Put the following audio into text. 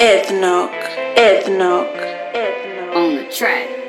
Ethnoc, Ethnoc, Ethnoc. On the track.